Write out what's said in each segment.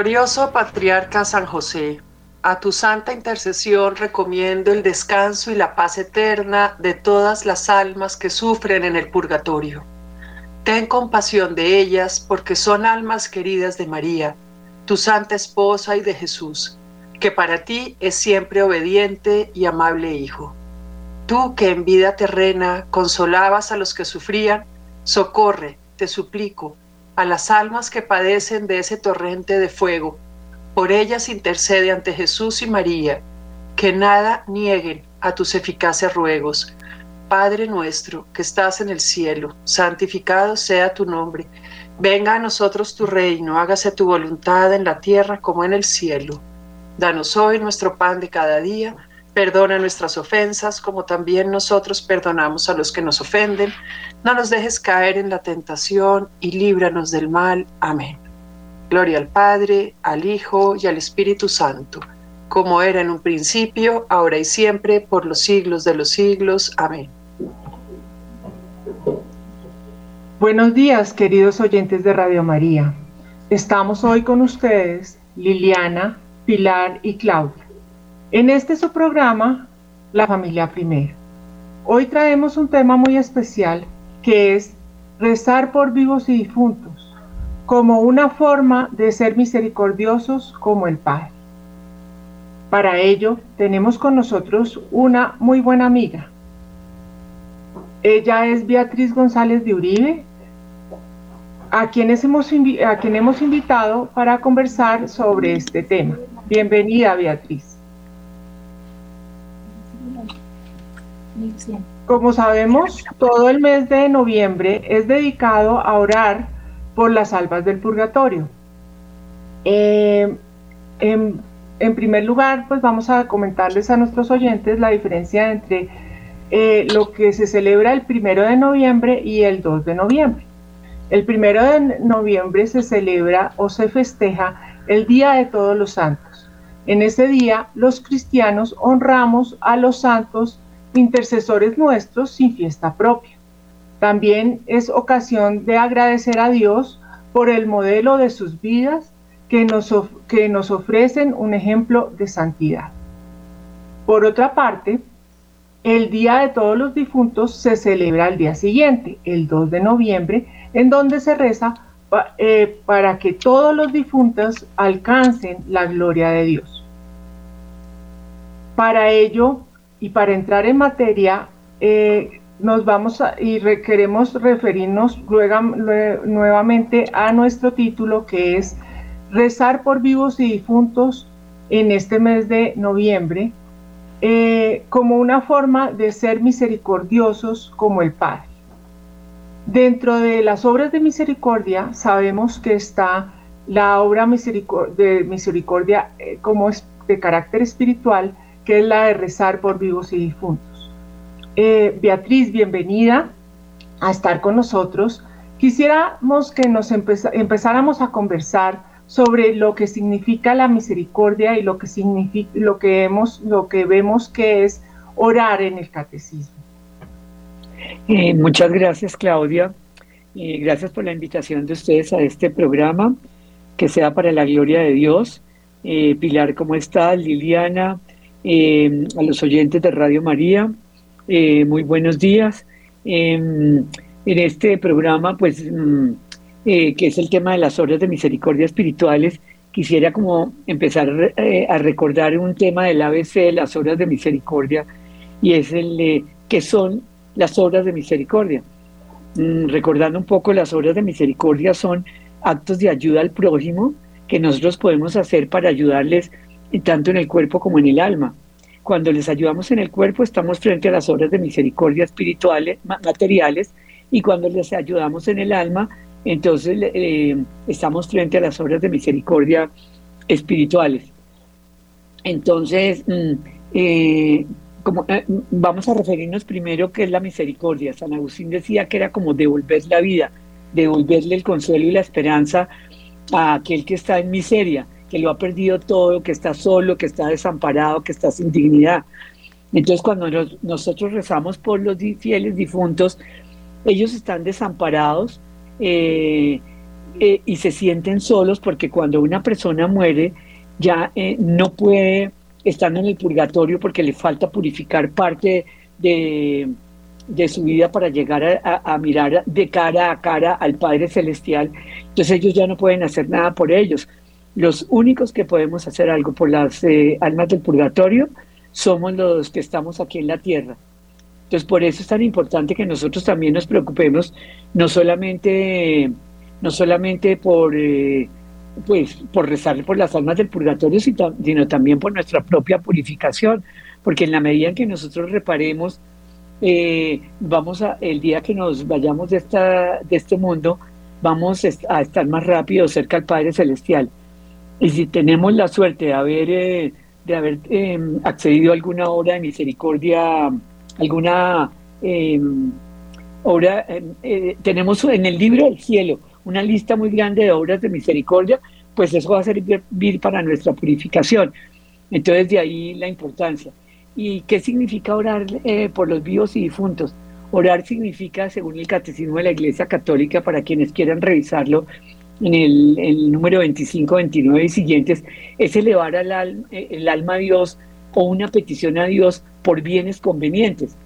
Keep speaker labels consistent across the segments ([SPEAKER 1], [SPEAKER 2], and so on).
[SPEAKER 1] Glorioso Patriarca San José, a tu santa intercesión recomiendo el descanso y la paz eterna de todas las almas que sufren en el purgatorio. Ten compasión de ellas porque son almas queridas de María, tu santa esposa y de Jesús, que para ti es siempre obediente y amable Hijo. Tú que en vida terrena consolabas a los que sufrían, socorre, te suplico, a las almas que padecen de ese torrente de fuego. Por ellas intercede ante Jesús y María, que nada nieguen a tus eficaces ruegos. Padre nuestro que estás en el cielo, santificado sea tu nombre. Venga a nosotros tu reino, hágase tu voluntad en la tierra como en el cielo. Danos hoy nuestro pan de cada día Perdona nuestras ofensas como también nosotros perdonamos a los que nos ofenden. No nos dejes caer en la tentación y líbranos del mal. Amén. Gloria al Padre, al Hijo y al Espíritu Santo, como era en un principio, ahora y siempre, por los siglos de los siglos. Amén.
[SPEAKER 2] Buenos días, queridos oyentes de Radio María. Estamos hoy con ustedes, Liliana, Pilar y Claudia. En este su programa, La familia primero. Hoy traemos un tema muy especial que es rezar por vivos y difuntos, como una forma de ser misericordiosos como el Padre. Para ello tenemos con nosotros una muy buena amiga. Ella es Beatriz González de Uribe, a quien hemos invitado para conversar sobre este tema. Bienvenida, Beatriz. Como sabemos, todo el mes de noviembre es dedicado a orar por las almas del purgatorio. Eh, en, primer lugar, pues vamos a comentarles a nuestros oyentes la diferencia entre eh, lo que se celebra el primero de noviembre y el 2 de noviembre. El primero de noviembre se celebra o se festeja el Día de Todos los Santos. En ese día, los cristianos honramos a los santos intercesores nuestros sin fiesta propia. También es ocasión de agradecer a Dios por el modelo de sus vidas que nos, que nos ofrecen un ejemplo de santidad. Por otra parte, el Día de Todos los Difuntos se celebra al día siguiente, el 2 de noviembre, en donde se reza eh, para que todos los difuntos alcancen la gloria de Dios. Para ello, y para entrar en materia, eh, nos vamos y queremos referirnos nuevamente a nuestro título que es Rezar por vivos y difuntos en este mes de noviembre, eh, como una forma de ser misericordiosos como el Padre. Dentro de las obras de misericordia sabemos que está la obra de misericordia eh, como de carácter espiritual, que es la de rezar por vivos y difuntos. Eh, Beatriz, bienvenida a estar con nosotros. Quisiéramos que nos empezáramos a conversar sobre lo que significa la misericordia y lo que, significa, lo que, hemos, lo que vemos que es orar en el catecismo.
[SPEAKER 3] Eh, muchas gracias, Claudia. y gracias por la invitación de ustedes a este programa, que sea para la gloria de Dios. Eh, Pilar, ¿cómo estás? Liliana, eh, a los oyentes de Radio María, eh, muy buenos días. Em, en este programa, pues, mm, eh, que es el tema de las obras de misericordia espirituales, quisiera como empezar a recordar un tema del ABC las obras de misericordia, y es el qué son las obras de misericordia. Mm, recordando un poco, las obras de misericordia son actos de ayuda al prójimo que nosotros podemos hacer para ayudarles tanto en el cuerpo como en el alma. Cuando les ayudamos en el cuerpo estamos frente a las obras de misericordia espirituales, materiales, y cuando les ayudamos en el alma, entonces eh, estamos frente a las obras de misericordia espirituales. Entonces, mm, eh, como, eh, vamos a referirnos primero qué es la misericordia. San Agustín decía que era como devolver la vida, devolverle el consuelo y la esperanza a aquel que está en miseria que lo ha perdido todo, que está solo, que está desamparado, que está sin dignidad. Entonces cuando nosotros rezamos por los fieles difuntos, ellos están desamparados, eh, eh, y se sienten solos porque cuando una persona muere ya eh, no puede estar en el purgatorio porque le falta purificar parte de, su vida para llegar a, mirar de cara a cara al Padre Celestial. Entonces ellos ya no pueden hacer nada por ellos. Los únicos que podemos hacer algo por las eh, almas del purgatorio somos los que estamos aquí en la tierra. Entonces por eso es tan importante que nosotros también nos preocupemos no solamente no solamente por, eh, pues, por rezar por las almas del purgatorio, sino también por nuestra propia purificación, porque en la medida en que nosotros reparemos, eh, vamos a, el día que nos vayamos de, esta, de este mundo, vamos a estar más rápido cerca al Padre Celestial. Y si tenemos la suerte de haber, eh, de haber em, accedido a alguna obra de misericordia, alguna em, obra, em, tenemos en el libro del cielo, una lista muy grande de obras de misericordia, pues eso va a servir para nuestra purificación. Entonces de ahí la importancia. ¿Y qué significa orar eh, por los vivos y difuntos? Orar significa, según el Catecismo de la Iglesia Católica, para quienes quieran revisarlo, en el, número 25, 29 y siguientes, es elevar al eh, el alma a Dios o una petición a Dios por bienes convenientes.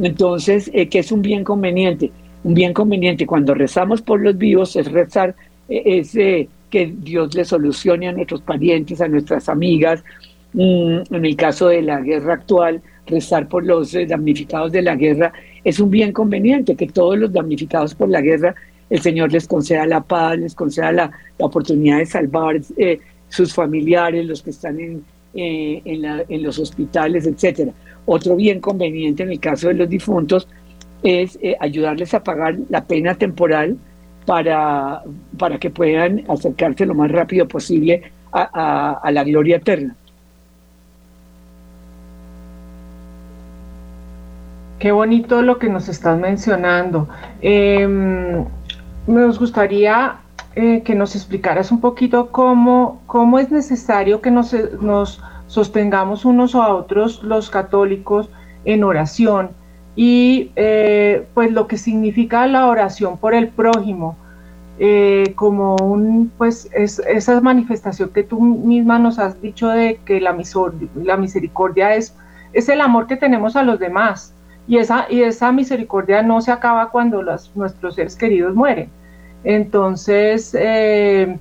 [SPEAKER 3] Entonces, eh, ¿qué es un bien conveniente? un bien conveniente cuando rezamos por los vivos es rezar, eh, es eh, que Dios le solucione a nuestros parientes, a nuestras amigas. Mm, en el caso de la guerra actual, rezar por los eh, damnificados de la guerra es un bien conveniente, que todos los damnificados por la guerra, el Señor les conceda la paz, les conceda la, oportunidad de salvar sus familiares, los que están en, en los hospitales, etcétera. Otro bien conveniente en el caso de los difuntos es eh, ayudarles a pagar la pena temporal para, para que puedan acercarse lo más rápido posible a, la gloria eterna.
[SPEAKER 2] Qué bonito lo que nos estás mencionando. Em, nos gustaría eh, que nos explicaras un poquito cómo, cómo es necesario que nos, nos sostengamos unos a otros los católicos en oración y eh, pues lo que significa la oración por el prójimo, eh, como un, pues es, esa manifestación que tú misma nos has dicho de que la, la misericordia es, es el amor que tenemos a los demás y esa, y esa misericordia no se acaba cuando nuestros seres queridos mueren. Entonces, eh,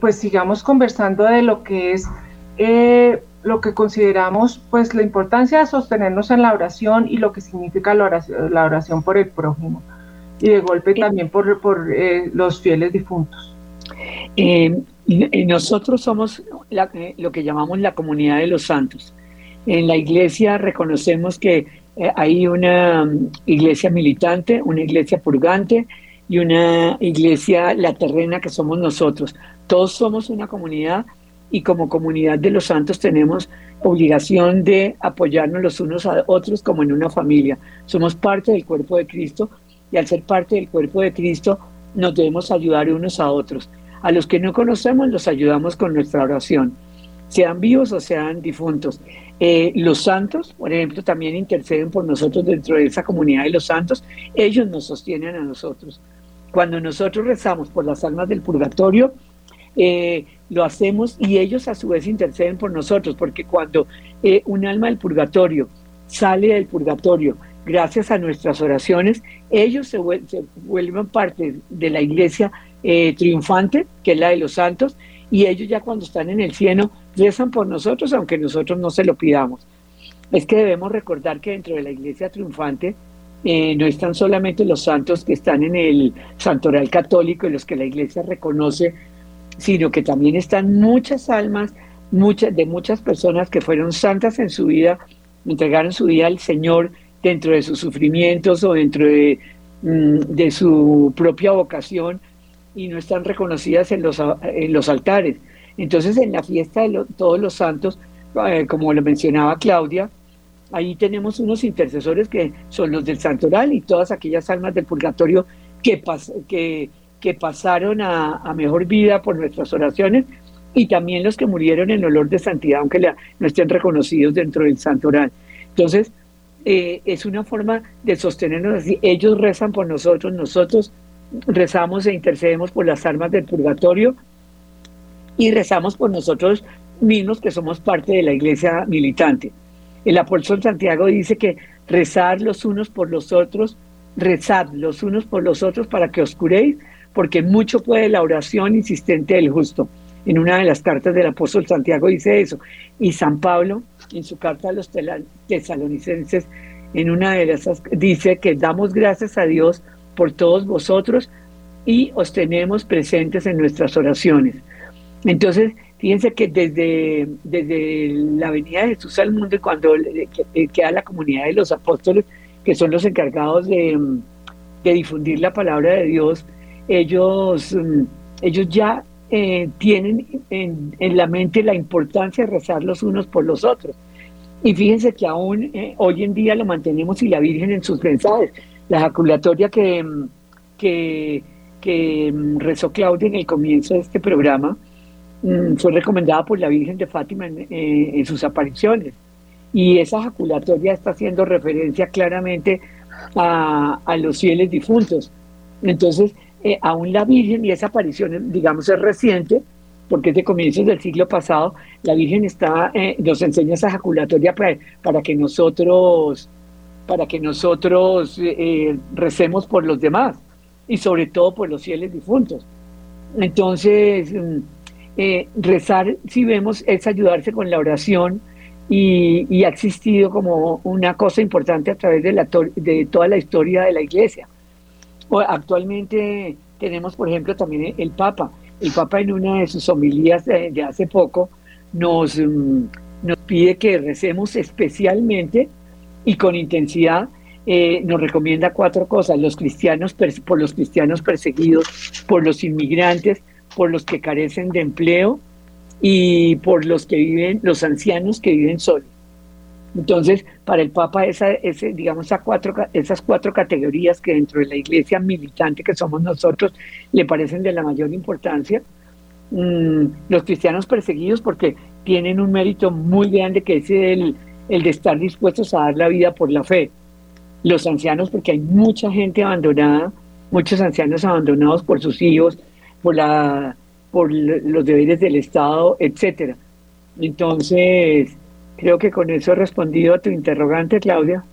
[SPEAKER 2] pues sigamos conversando de lo que es lo que consideramos pues la importancia de sostenernos en la oración y lo que significa la oración, la oración por el prójimo y de golpe también por, por eh, los fieles difuntos.
[SPEAKER 3] Eh, nosotros somos eh, lo que llamamos la comunidad de los santos. En la iglesia reconocemos que hay una mm, iglesia militante, una iglesia purgante y una iglesia la terrena que somos nosotros. Todos somos una comunidad y como comunidad de los santos tenemos obligación de apoyarnos los unos a otros como en una familia. Somos parte del cuerpo de Cristo y al ser parte del cuerpo de Cristo nos debemos ayudar unos a otros. A los que no conocemos los ayudamos con nuestra oración, sean vivos o sean difuntos. Eh, los santos, por ejemplo, también interceden por nosotros dentro de esa comunidad de los santos. Ellos nos sostienen a nosotros. Cuando nosotros rezamos por las almas del purgatorio, eh, lo hacemos y ellos a su vez interceden por nosotros, porque cuando eh, un alma del purgatorio sale del purgatorio gracias a nuestras oraciones, ellos se, vuelven parte de la iglesia triunfante, que es la de los santos, y ellos ya cuando están en el cielo rezan por nosotros, aunque nosotros no se lo pidamos. Es que debemos recordar que dentro de la iglesia triunfante eh, no están solamente los santos que están en el santoral católico y los que la iglesia reconoce sino que también están muchas almas muchas, de muchas personas que fueron santas en su vida, entregaron su vida al Señor dentro de sus sufrimientos o dentro de, mm, de su propia vocación y no están reconocidas en los, en los altares. Entonces en la fiesta de todos los santos, eh, como lo mencionaba Claudia, ahí tenemos unos intercesores que son los del santoral y todas aquellas almas del purgatorio que, que que pasaron a, mejor vida por nuestras oraciones y también los que murieron en olor de santidad, aunque no estén reconocidos dentro del santo oral. Entonces, eh, es una forma de sostenernos así. Ellos rezan por nosotros, nosotros rezamos e intercedemos por las almas del purgatorio y rezamos por nosotros mismos que somos parte de la iglesia militante. El apóstol Santiago dice que rezar los unos por los otros, rezad los unos por los otros para que os curéis, porque mucho puede la oración insistente del justo. En una de las cartas del apóstol Santiago dice eso. Y San Pablo, en su carta a los tesalonicenses, en una de esas, dice que damos gracias a Dios por todos vosotros y os tenemos presentes en nuestras oraciones. Entonces, fíjense que desde, desde la venida de Jesús al mundo y cuando queda la comunidad de los apóstoles, que son los encargados de, de difundir la palabra de Dios, ellos, mm, ellos ya eh, tienen en, la mente la importancia de rezar los unos por los otros. Y fíjense que aún eh, hoy en día lo mantenemos y la Virgen en sus mensajes. La ejaculatoria que, mm, que, que mm, rezó Claudia en el comienzo de este programa fue recomendada por la Virgen de Fátima en, eh, en sus apariciones. Y esa ejaculatoria está haciendo referencia claramente a, a los fieles difuntos. Entonces, eh, aún la Virgen, y esa aparición, digamos, es reciente, porque es de comienzos del siglo pasado, la Virgen está, eh, nos enseña esa ejaculatoria para, para que nosotros, para que nosotros eh, recemos por los demás y sobre todo por los fieles difuntos. Entonces, mm, rezar, si vemos, es ayudarse con la oración y, ha existido como una cosa importante a través de, la, de toda la historia de la iglesia. Actualmente tenemos, por ejemplo, también el Papa. El Papa en una de sus homilías de, hace poco nos, mm, nos pide que recemos especialmente y con intensidad. Eh, nos recomienda cuatro cosas, los cristianos por los cristianos perseguidos, por los inmigrantes, por los que carecen de empleo y por los que viven, los ancianos que viven solos. Entonces, para el Papa, esa, ese, digamos, cuatro, esas cuatro categorías que dentro de la iglesia militante que somos nosotros le parecen de la mayor importancia. Mm, los cristianos perseguidos porque tienen un mérito muy grande que es el, el de estar dispuestos a dar la vida por la fe. Los ancianos porque hay mucha gente abandonada, muchos ancianos abandonados por sus hijos, por, la, por los deberes del Estado, etcétera. Entonces, Creo que con eso he respondido a tu interrogante, Claudia.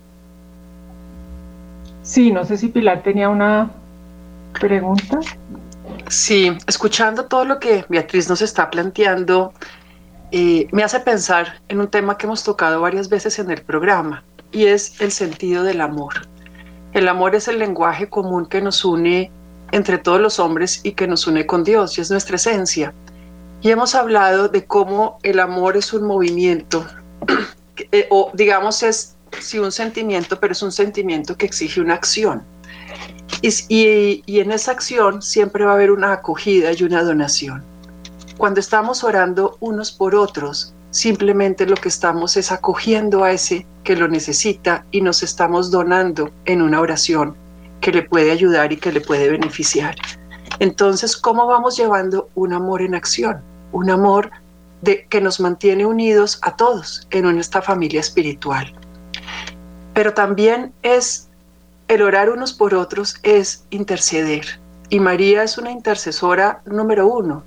[SPEAKER 2] Sí, no sé si Pilar tenía una pregunta.
[SPEAKER 1] Sí, escuchando todo lo que Beatriz nos está planteando, eh, me hace pensar en un tema que hemos tocado varias veces en el programa, y es el sentido del amor. El amor es el lenguaje común que nos une entre todos los hombres y que nos une con Dios, y es nuestra esencia. Y hemos hablado de cómo el amor es un movimiento eh, o digamos es sí un sentimiento, pero es un sentimiento que exige una acción. Y, y, en esa acción siempre va a haber una acogida y una donación. Cuando estamos orando unos por otros, simplemente lo que estamos es acogiendo a ese que lo necesita y nos estamos donando en una oración que le puede ayudar y que le puede beneficiar. Entonces, ¿cómo vamos llevando un amor en acción? Un amor de, que nos mantiene unidos a todos en esta familia espiritual. Pero también es el orar unos por otros, es interceder. Y María es una intercesora número uno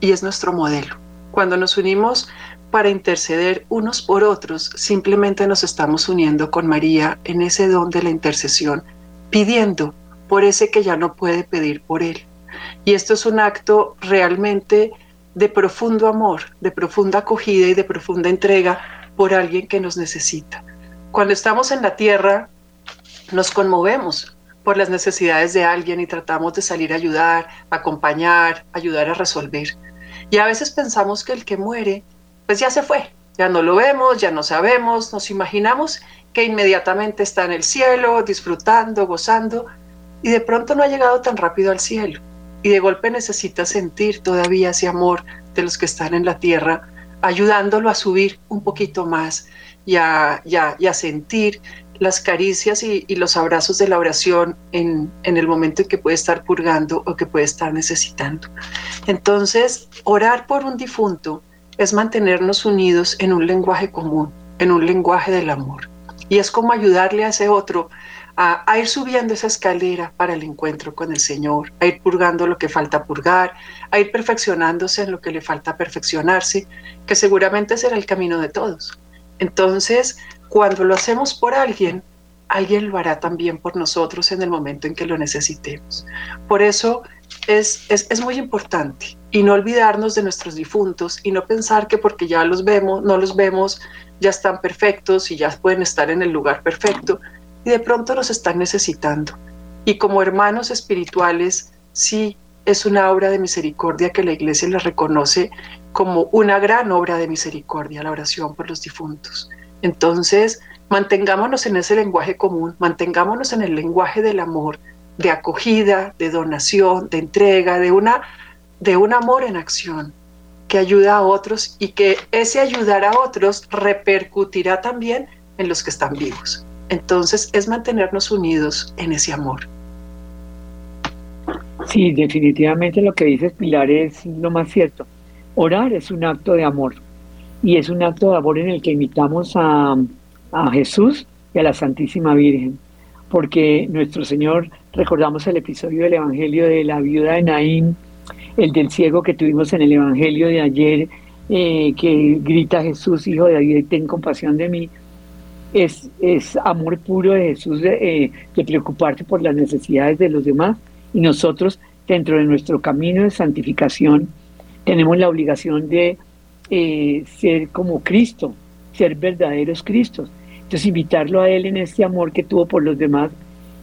[SPEAKER 1] y es nuestro modelo. Cuando nos unimos para interceder unos por otros, simplemente nos estamos uniendo con María en ese don de la intercesión, pidiendo por ese que ya no puede pedir por él. Y esto es un acto realmente de profundo amor, de profunda acogida y de profunda entrega por alguien que nos necesita. Cuando estamos en la tierra, nos conmovemos por las necesidades de alguien y tratamos de salir a ayudar, acompañar, ayudar a resolver. Y a veces pensamos que el que muere, pues ya se fue, ya no lo vemos, ya no sabemos, nos imaginamos que inmediatamente está en el cielo, disfrutando, gozando, y de pronto no ha llegado tan rápido al cielo y de golpe necesita sentir todavía ese amor de los que están en la tierra, ayudándolo a subir un poquito más y a, sentir las caricias y, los abrazos de la oración en, en, el momento en que puede estar purgando o que puede estar necesitando. Entonces, orar por un difunto es mantenernos unidos en un lenguaje común, en un lenguaje del amor. Y es como ayudarle a ese otro a, ir subiendo esa escalera para el encuentro con el Señor, a ir purgando lo que falta purgar, a ir perfeccionándose en lo que le falta perfeccionarse, que seguramente será el camino de todos. Entonces, cuando lo hacemos por alguien, alguien lo hará también por nosotros en el momento en que lo necesitemos. Por eso es, es, es, muy importante y no olvidarnos de nuestros difuntos y no pensar que porque ya los vemos, no los vemos, ya están perfectos y ya pueden estar en el lugar perfecto, y de pronto nos están necesitando. Y como hermanos espirituales, sí es una obra de misericordia que la iglesia les reconoce como una gran obra de misericordia, la oración por los difuntos. Entonces, mantengámonos en ese lenguaje común, mantengámonos en el lenguaje del amor, de acogida, de donación, de entrega, de, una, de un amor en acción que ayuda a otros y que ese ayudar a otros repercutirá también en los que están vivos. Entonces es mantenernos unidos en ese amor.
[SPEAKER 3] Sí, definitivamente lo que dices Pilar es lo más cierto. Orar es un acto de amor y es un acto de amor en el que invitamos a, a Jesús y a la Santísima Virgen, porque nuestro Señor, recordamos el episodio del Evangelio de la viuda de Naín, el del ciego que tuvimos en el Evangelio de ayer, eh, que grita Jesús, Hijo de David, ten compasión de mí es, es amor puro de Jesús de, de, preocuparte por las necesidades de los demás y nosotros dentro de nuestro camino de santificación tenemos la obligación de eh, ser como Cristo, ser verdaderos Cristos. Entonces invitarlo a Él en este amor que tuvo por los demás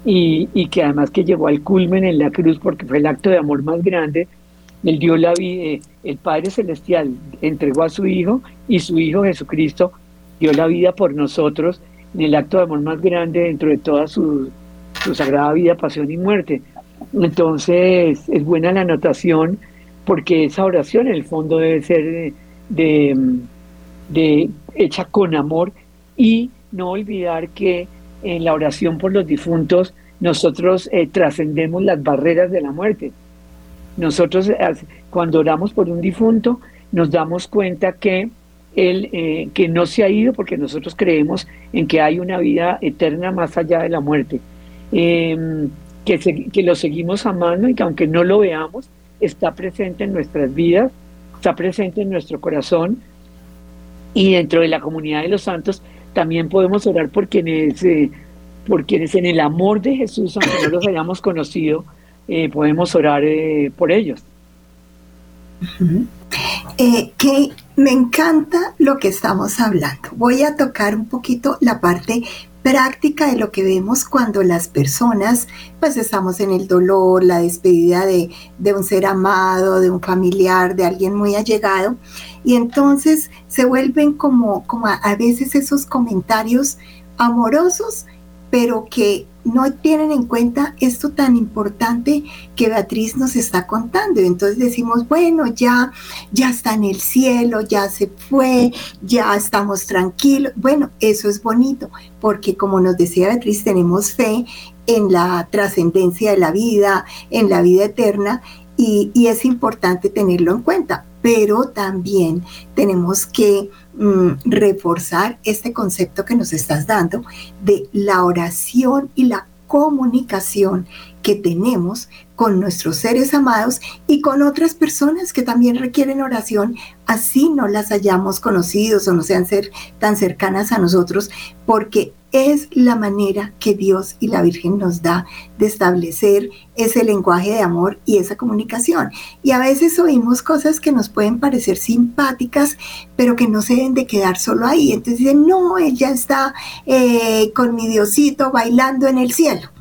[SPEAKER 3] y, y, que además que llegó al culmen en la cruz porque fue el acto de amor más grande. Él dio la vida, eh, el Padre Celestial entregó a su Hijo y su Hijo Jesucristo dio la vida por nosotros en el acto de amor más grande dentro de toda su, sagrada vida, pasión y muerte. Entonces es buena la anotación porque esa oración en el fondo debe ser de, de, hecha con amor y no olvidar que en la oración por los difuntos nosotros eh, trascendemos las barreras de la muerte. Nosotros cuando oramos por un difunto nos damos cuenta que él eh, que no se ha ido porque nosotros creemos en que hay una vida eterna más allá de la muerte, em, que, que lo seguimos amando y que aunque no lo veamos, está presente en nuestras vidas, está presente en nuestro corazón. Y dentro de la comunidad de los santos también podemos orar por quienes, eh, por quienes en el amor de Jesús, aunque no los hayamos conocido, eh, podemos orar por ellos.
[SPEAKER 4] que me encanta lo que estamos hablando. Voy a tocar un poquito la parte práctica de lo que vemos cuando las personas pues estamos en el dolor, la despedida de, de, un ser amado, de un familiar, de alguien muy allegado y entonces se vuelven como, como a veces esos comentarios amorosos pero que no tienen en cuenta esto tan importante que Beatriz nos está contando. Entonces decimos, bueno, ya, ya está en el cielo, ya se fue, ya estamos tranquilos. Bueno, eso es bonito, porque como nos decía Beatriz, tenemos fe en la trascendencia de la vida, en la vida eterna, y es importante tenerlo en cuenta. Pero también tenemos que Mm, reforzar este concepto que nos estás dando de la oración y la comunicación que tenemos con nuestros seres amados y con otras personas que también requieren oración, así no las hayamos conocido o no sean ser tan cercanas a nosotros, porque es la manera que Dios y la Virgen nos da de establecer ese lenguaje de amor y esa comunicación. Y a veces oímos cosas que nos pueden parecer simpáticas, pero que no se deben de quedar solo ahí. Entonces dicen, no, ella está eh, con mi Diosito bailando en el cielo.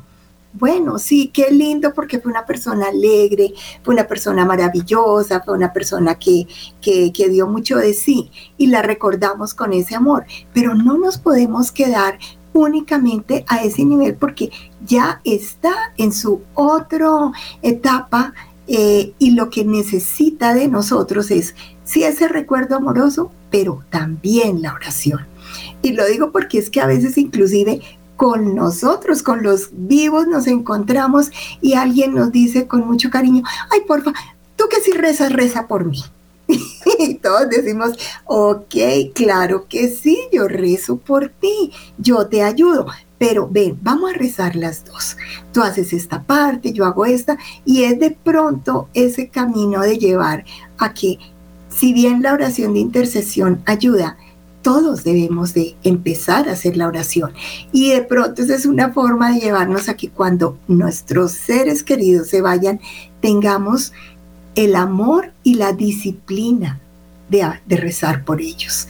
[SPEAKER 4] Bueno, sí, qué lindo porque fue una persona alegre, fue una persona maravillosa, fue una persona que, que, que, dio mucho de sí y la recordamos con ese amor, pero no nos podemos quedar únicamente a ese nivel porque ya está en su otra etapa eh, y lo que necesita de nosotros es, sí, ese recuerdo amoroso, pero también la oración. Y lo digo porque es que a veces inclusive con nosotros, con los vivos, nos encontramos y alguien nos dice con mucho cariño, ay, porfa, tú que si rezas, reza por mí. Y todos decimos, ok, claro que sí, yo rezo por ti, yo te ayudo. Pero ven, vamos a rezar las dos. Tú haces esta parte, yo hago esta, y es de pronto ese camino de llevar a que, si bien la oración de intercesión ayuda, todos debemos de empezar a hacer la oración. Y de pronto esa es una forma de llevarnos a que cuando nuestros seres queridos se vayan, tengamos el amor y la disciplina de, rezar por ellos,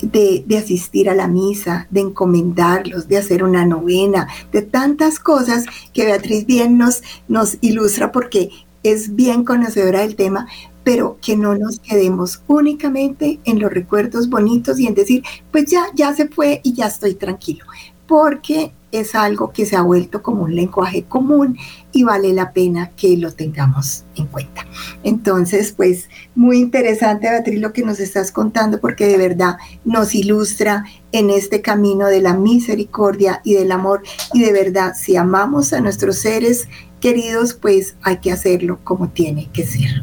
[SPEAKER 4] de, de, asistir a la misa, de encomendarlos, de hacer una novena, de tantas cosas que Beatriz bien nos, nos ilustra porque es bien conocedora del tema, pero que no nos quedemos únicamente en los recuerdos bonitos y en decir, pues ya, ya se fue y ya estoy tranquilo, porque es algo que se ha vuelto como un lenguaje común y vale la pena que lo tengamos en cuenta. Entonces, pues muy interesante, Beatriz, lo que nos estás contando, porque de verdad nos ilustra en este camino de la misericordia y del amor. Y de verdad, si amamos a nuestros seres queridos, pues hay que hacerlo como tiene que ser.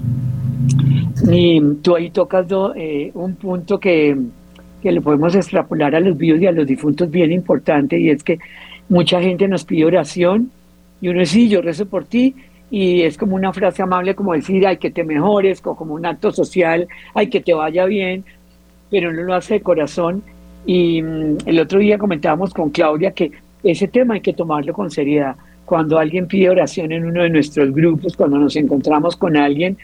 [SPEAKER 3] Y tú ahí tocas eh, un punto que, que le podemos extrapolar a los vivos y a los difuntos bien importante y es que mucha gente nos pide oración y uno dice, sí, yo rezo por ti y es como una frase amable como decir, ay, que te mejores, o como un acto social, ay, que te vaya bien, pero no lo hace de corazón. Y mm, el otro día comentábamos con Claudia que ese tema hay que tomarlo con seriedad. Cuando alguien pide oración en uno de nuestros grupos, cuando nos encontramos con alguien,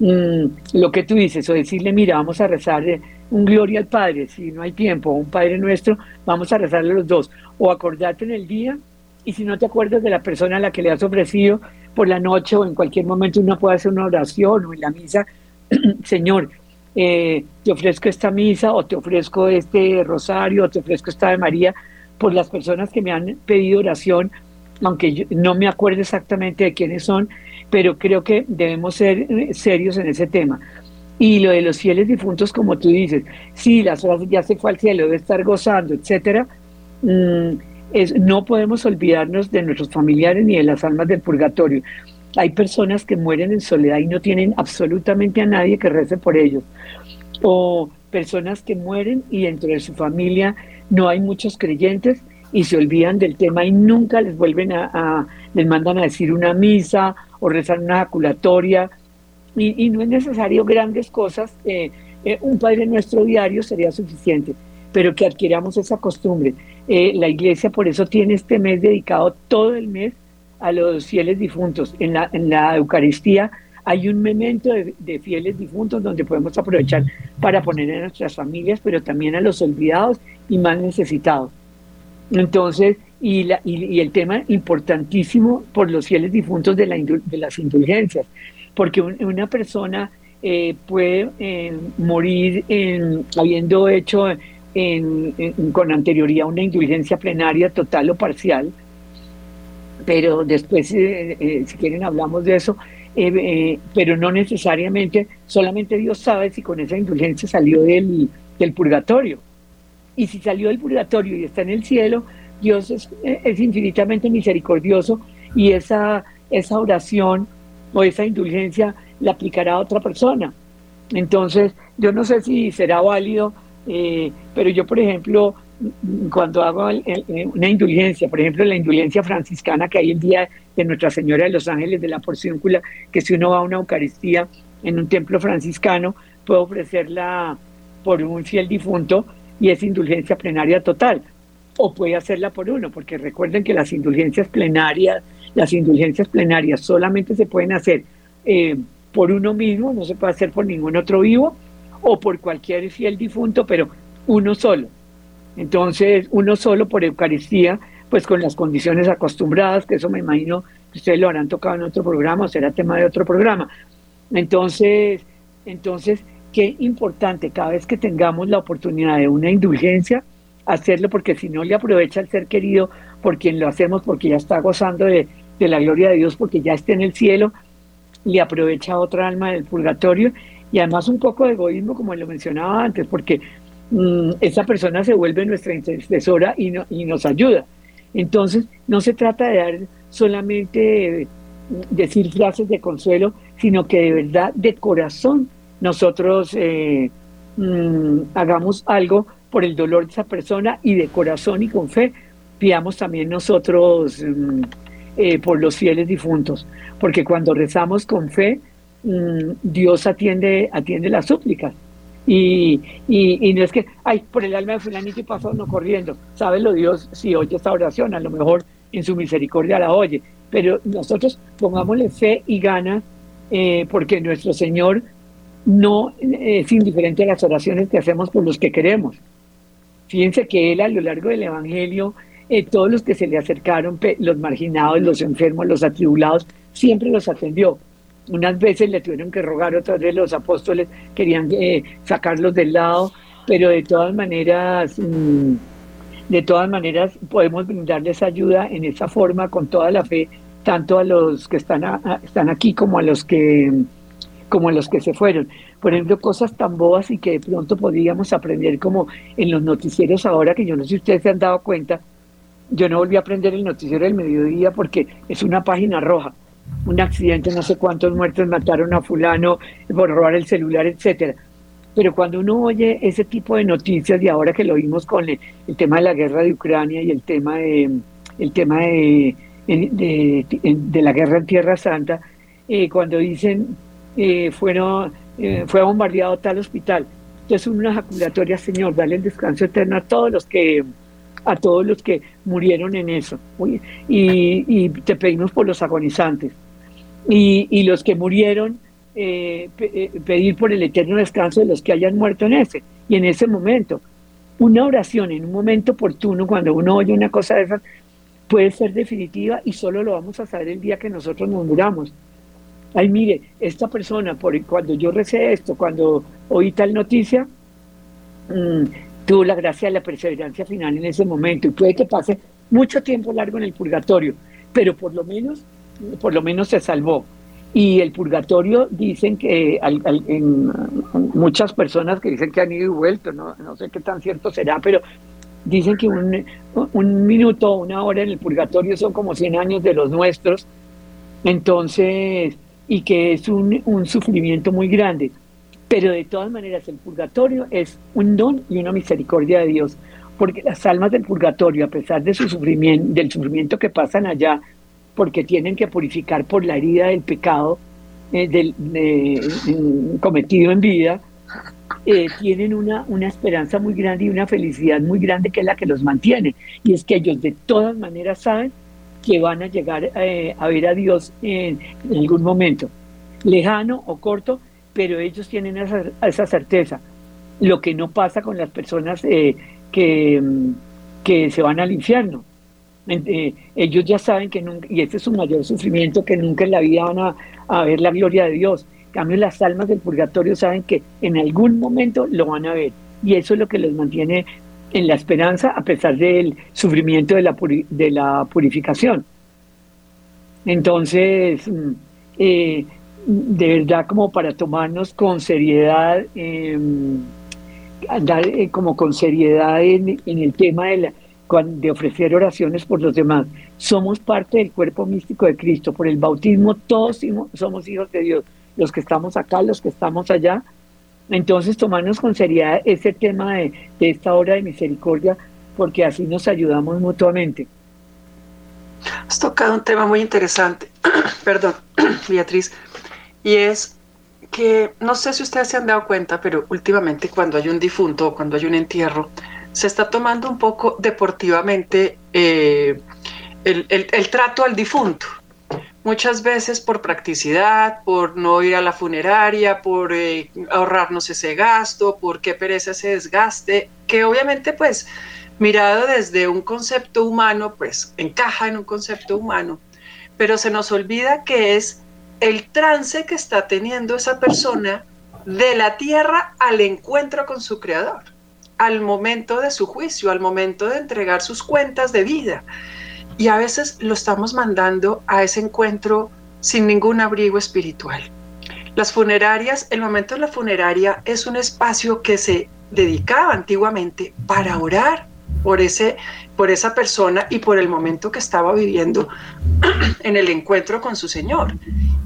[SPEAKER 3] Mm, lo que tú dices, o decirle, mira, vamos a rezar un gloria al Padre, si no hay tiempo, un Padre nuestro, vamos a rezarle los dos, o acordarte en el día, y si no te acuerdas de la persona a la que le has ofrecido por la noche o en cualquier momento uno puede hacer una oración o en la misa, Señor, eh, te ofrezco esta misa o te ofrezco este rosario o te ofrezco esta de María por las personas que me han pedido oración, aunque yo no me acuerdo exactamente de quiénes son, pero creo que debemos ser eh, serios en ese tema. Y lo de los fieles difuntos, como tú dices, sí, las horas ya se fue al cielo, debe estar gozando, etcétera. Mm, es, no podemos olvidarnos de nuestros familiares ni de las almas del purgatorio. Hay personas que mueren en soledad y no tienen absolutamente a nadie que rece por ellos. O personas que mueren y dentro de su familia no hay muchos creyentes y se olvidan del tema y nunca les vuelven a les mandan a decir una misa o rezar una ejaculatoria, y, no es necesario grandes cosas, eh, eh, un Padre Nuestro diario sería suficiente, pero que adquiramos esa costumbre. Eh, la iglesia por eso tiene este mes dedicado todo el mes a los fieles difuntos. En la, en la Eucaristía hay un memento de, de, fieles difuntos donde podemos aprovechar para poner a nuestras familias, pero también a los olvidados y más necesitados. Entonces, y, la, y, el tema importantísimo por los fieles difuntos de, la, de las indulgencias, porque una persona eh, puede eh, morir en, habiendo hecho en, con anterioridad una indulgencia plenaria total o parcial, pero después, eh, si quieren, hablamos de eso, pero no necesariamente, solamente Dios sabe si con esa indulgencia salió del, del purgatorio. Y si salió del purgatorio y está en el cielo, Dios es, infinitamente misericordioso y esa, esa oración o esa indulgencia la aplicará a otra persona. Entonces, yo no sé si será válido, eh, pero yo, por ejemplo, cuando hago una indulgencia, por ejemplo, la indulgencia franciscana que hay el día de Nuestra Señora de los Ángeles de la Porciúncula, que si uno va a una Eucaristía en un templo franciscano, puede ofrecerla por un fiel difunto y es indulgencia plenaria total o puede hacerla por uno, porque recuerden que las indulgencias plenarias, las indulgencias plenarias solamente se pueden hacer eh, por uno mismo, no se puede hacer por ningún otro vivo o por cualquier fiel difunto, pero uno solo. Entonces, uno solo por Eucaristía, pues con las condiciones acostumbradas, que eso me imagino que ustedes lo habrán tocado en otro programa o será tema de otro programa. Entonces, entonces, qué importante cada vez que tengamos la oportunidad de una indulgencia, hacerlo porque si no le aprovecha el ser querido por quien lo hacemos, porque ya está gozando de, la gloria de Dios, porque ya está en el cielo, le aprovecha otra alma del purgatorio y además un poco de egoísmo, como lo mencionaba antes, porque mm, esa persona se vuelve nuestra intercesora y, no, y nos ayuda. Entonces, no se trata de dar solamente decir frases de consuelo, sino que de verdad, de corazón, nosotros eh, mm, hagamos algo por el dolor de esa persona y de corazón y con fe, pidamos también nosotros mm, eh, por los fieles difuntos, porque cuando rezamos con fe, mm, Dios atiende, atiende las súplicas. Y, y, no es que, ay, por el alma de fulanito y pasó no corriendo. lo Dios si oye esta oración, a lo mejor en su misericordia la oye. Pero nosotros pongámosle fe y ganas, eh, porque nuestro Señor no es indiferente a las oraciones que hacemos por los que queremos. Fíjense que Él a lo largo del Evangelio, eh, todos los que se le acercaron, los marginados, los enfermos, los atribulados, siempre los atendió. Unas veces le tuvieron que rogar, otras veces los apóstoles querían eh, sacarlos del lado, pero de todas maneras... Mm, de todas maneras podemos brindarles ayuda en esa forma con toda la fe, tanto a los que están, están aquí como a los que como a los que se fueron. Por ejemplo, cosas tan bobas y que de pronto podríamos aprender como en los noticieros ahora, que yo no sé si ustedes se han dado cuenta, yo no volví a aprender el noticiero del mediodía porque es una página roja. Un accidente, no sé cuántos muertos mataron a fulano por robar el celular, etcétera pero cuando uno oye ese tipo de noticias y ahora que lo vimos con el, tema de la guerra de Ucrania y el tema de el tema de, de, la guerra en Tierra Santa, eh, cuando dicen eh, fueron, eh, fue bombardeado tal hospital, entonces una ejaculatoria, Señor, dale el descanso eterno a todos los que a todos los que murieron en eso. Y, te pedimos por los agonizantes. Y, y los que murieron, eh, eh, pedir por el eterno descanso de los que hayan muerto en ese. Y en ese momento, una oración en un momento oportuno, cuando uno oye una cosa de esas, puede ser definitiva y solo lo vamos a saber el día que nosotros nos muramos. Ay, mire, esta persona, por, cuando yo recé esto, cuando oí tal noticia, mm, tuvo la gracia de la perseverancia final en ese momento y puede que pase mucho tiempo largo en el purgatorio, pero por lo menos, por lo menos se salvó. Y el purgatorio dicen que en, muchas personas que dicen que han ido y vuelto, no, no sé qué tan cierto será, pero dicen que un, un minuto, una hora en el purgatorio son como 100 años de los nuestros, entonces, y que es un, un sufrimiento muy grande. Pero de todas maneras el purgatorio es un don y una misericordia de Dios, porque las almas del purgatorio, a pesar de su sufrimiento, del sufrimiento que pasan allá, porque tienen que purificar por la herida del pecado eh, del, cometido en vida, eh, tienen una, una esperanza muy grande y una felicidad muy grande que es la que los mantiene. Y es que ellos de todas maneras saben que van a llegar eh, a ver a Dios en, algún momento, lejano o corto, pero ellos tienen esa, certeza. Lo que no pasa con las personas que, que se van al infierno eh, ellos ya saben que nunca, y este es su mayor sufrimiento, que nunca en la vida van a, ver la gloria de Dios. En cambio, las almas del purgatorio saben que en algún momento lo van a ver. Y eso es lo que los mantiene en la esperanza a pesar del sufrimiento de la, de la purificación. Entonces, mm, eh, de verdad como para tomarnos con seriedad, em, andar eh, como con seriedad en, en el tema de la, de ofrecer oraciones por los demás. Somos parte del cuerpo místico de Cristo. Por el bautismo todos somos hijos de Dios. Los que estamos acá, los que estamos allá. Entonces tomarnos con seriedad ese tema de, esta hora de misericordia porque así nos ayudamos mutuamente.
[SPEAKER 1] Has tocado un tema muy interesante, perdón, Beatriz, y es que no sé si ustedes se han dado cuenta, pero últimamente cuando hay un difunto o cuando hay un entierro, se está tomando un poco deportivamente eh, el, trato al difunto. Muchas veces por practicidad, por no ir a la funeraria, por eh, ahorrarnos ese gasto, por qué pereza ese desgaste, que obviamente pues mirado desde un concepto humano, pues encaja en un concepto humano, pero se nos olvida que es el trance que está teniendo esa persona de la tierra al encuentro con su creador al momento de su juicio, al momento de entregar sus cuentas de vida. Y a veces lo estamos mandando a ese encuentro sin ningún abrigo espiritual. Las funerarias, el momento de la funeraria es un espacio que se dedicaba antiguamente para orar por, ese, por esa persona y por el momento que estaba viviendo en el encuentro con su Señor.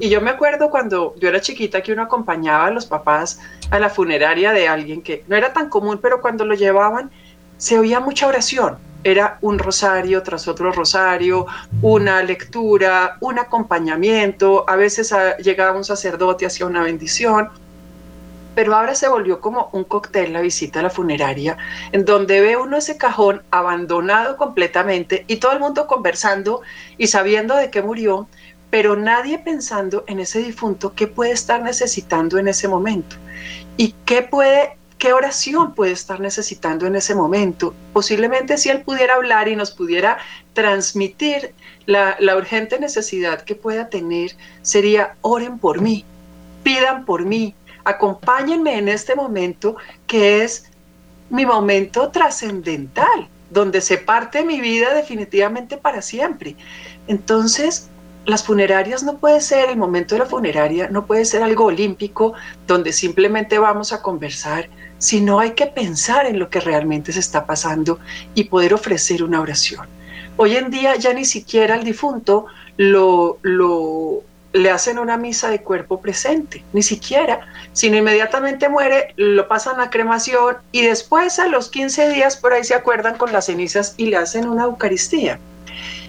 [SPEAKER 1] Y yo me acuerdo cuando yo era chiquita que uno acompañaba a los papás a la funeraria de alguien que no era tan común, pero cuando lo llevaban se oía mucha oración. Era un rosario tras otro rosario, una lectura, un acompañamiento, a veces ah, llegaba un sacerdote, hacía una bendición. Pero ahora se volvió como un cóctel la visita a la funeraria, en donde ve uno ese cajón abandonado completamente y todo el mundo conversando y sabiendo de qué murió, pero nadie pensando en ese difunto qué puede estar necesitando en ese momento y qué puede qué oración puede estar necesitando en ese momento. Posiblemente si él pudiera hablar y nos pudiera transmitir la, urgente necesidad que pueda tener, sería oren por mí, pidan por mí, acompáñenme en este momento que es mi momento trascendental, donde se parte mi vida definitivamente para siempre. Entonces, las funerarias no puede ser, el momento de la funeraria no puede ser algo olímpico donde simplemente vamos a conversar, sino hay que pensar en lo que realmente se está pasando y poder ofrecer una oración. Hoy en día ya ni siquiera el difunto lo, lo le hacen una misa de cuerpo presente, ni siquiera, sino inmediatamente muere, lo pasan a cremación y después a los 15 días por ahí se acuerdan con las cenizas y le hacen una Eucaristía.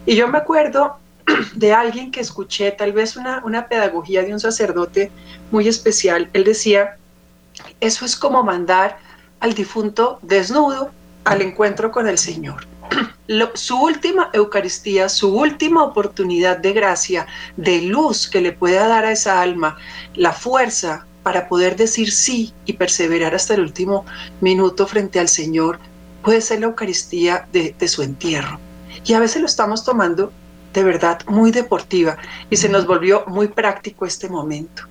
[SPEAKER 1] Y yo me acuerdo de alguien que escuché, tal vez una, una pedagogía de un sacerdote muy especial, él decía, eso es como mandar al difunto desnudo al encuentro con el Señor su última Eucaristía, su última oportunidad de gracia, de luz que le pueda dar a esa alma, la fuerza para poder decir sí y perseverar hasta el último minuto frente al Señor, puede ser la Eucaristía de, su entierro. Y a veces lo estamos tomando de verdad muy deportiva y se nos volvió muy práctico este momento.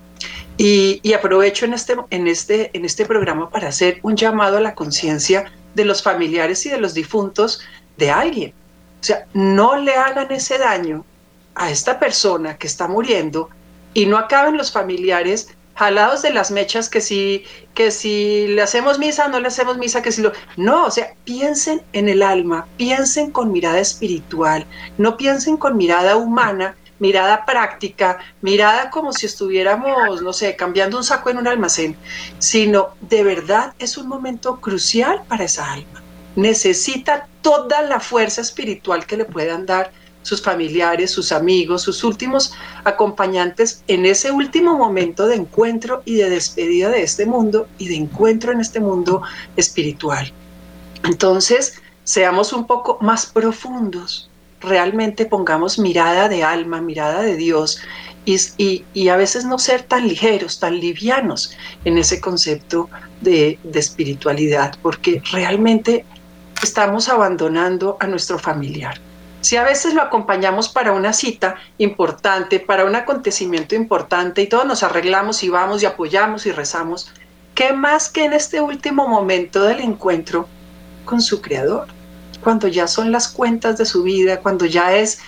[SPEAKER 1] Y, aprovecho en este, en, este, en este programa para hacer un llamado a la conciencia de los familiares y de los difuntos de alguien. O sea, no le hagan ese daño a esta persona que está muriendo y no acaben los familiares jalados de las mechas que si que si le hacemos misa no le hacemos misa que si lo no o sea piensen en el alma piensen con mirada espiritual no piensen con mirada humana mirada práctica mirada como si estuviéramos no sé cambiando un saco en un almacén sino de verdad es un momento crucial para esa alma necesita toda la fuerza espiritual que le puedan dar sus familiares, sus amigos, sus últimos acompañantes en ese último momento de encuentro y de despedida de este mundo y de encuentro en este mundo espiritual. Entonces, seamos un poco más profundos, realmente pongamos mirada de alma, mirada de Dios y, a veces no ser tan ligeros, tan livianos en ese concepto de, de espiritualidad, porque realmente estamos abandonando a nuestro familiar. Si a veces lo acompañamos para una cita importante, para un acontecimiento importante y todos nos arreglamos y vamos y apoyamos y rezamos, ¿qué más que en este último momento del encuentro con su creador? Cuando ya son las cuentas de su vida, cuando ya es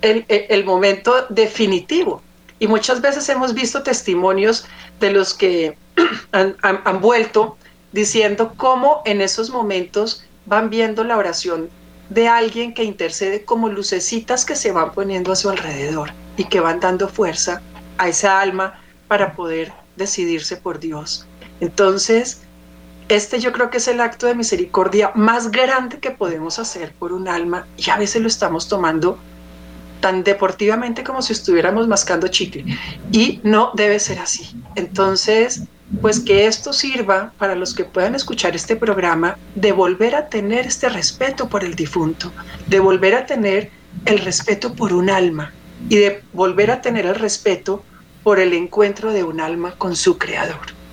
[SPEAKER 1] el, momento definitivo. Y muchas veces hemos visto testimonios de los que han vuelto diciendo cómo en esos momentos van viendo la oración de alguien que intercede como lucecitas que se van poniendo a su alrededor y que van dando fuerza a esa alma para poder decidirse por Dios. Entonces, este yo creo que es el acto de misericordia más grande que podemos hacer por un alma y a veces lo estamos tomando tan deportivamente como si estuviéramos mascando chicle y no debe ser así. Entonces, pues que esto sirva para los que puedan escuchar este programa de volver a tener este respeto por el difunto, de volver a tener el respeto por un alma y de volver a tener el respeto por el encuentro de un alma con su creador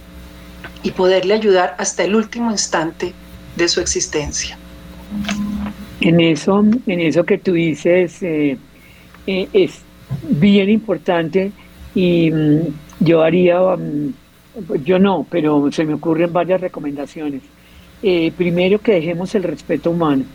[SPEAKER 1] y poderle ayudar hasta el último instante de su existencia.
[SPEAKER 3] En eso, en eso que tú dices eh, eh, es bien importante y mm, yo haría mm, yo no, pero se me ocurren varias recomendaciones. Eh, primero que dejemos el respeto humano.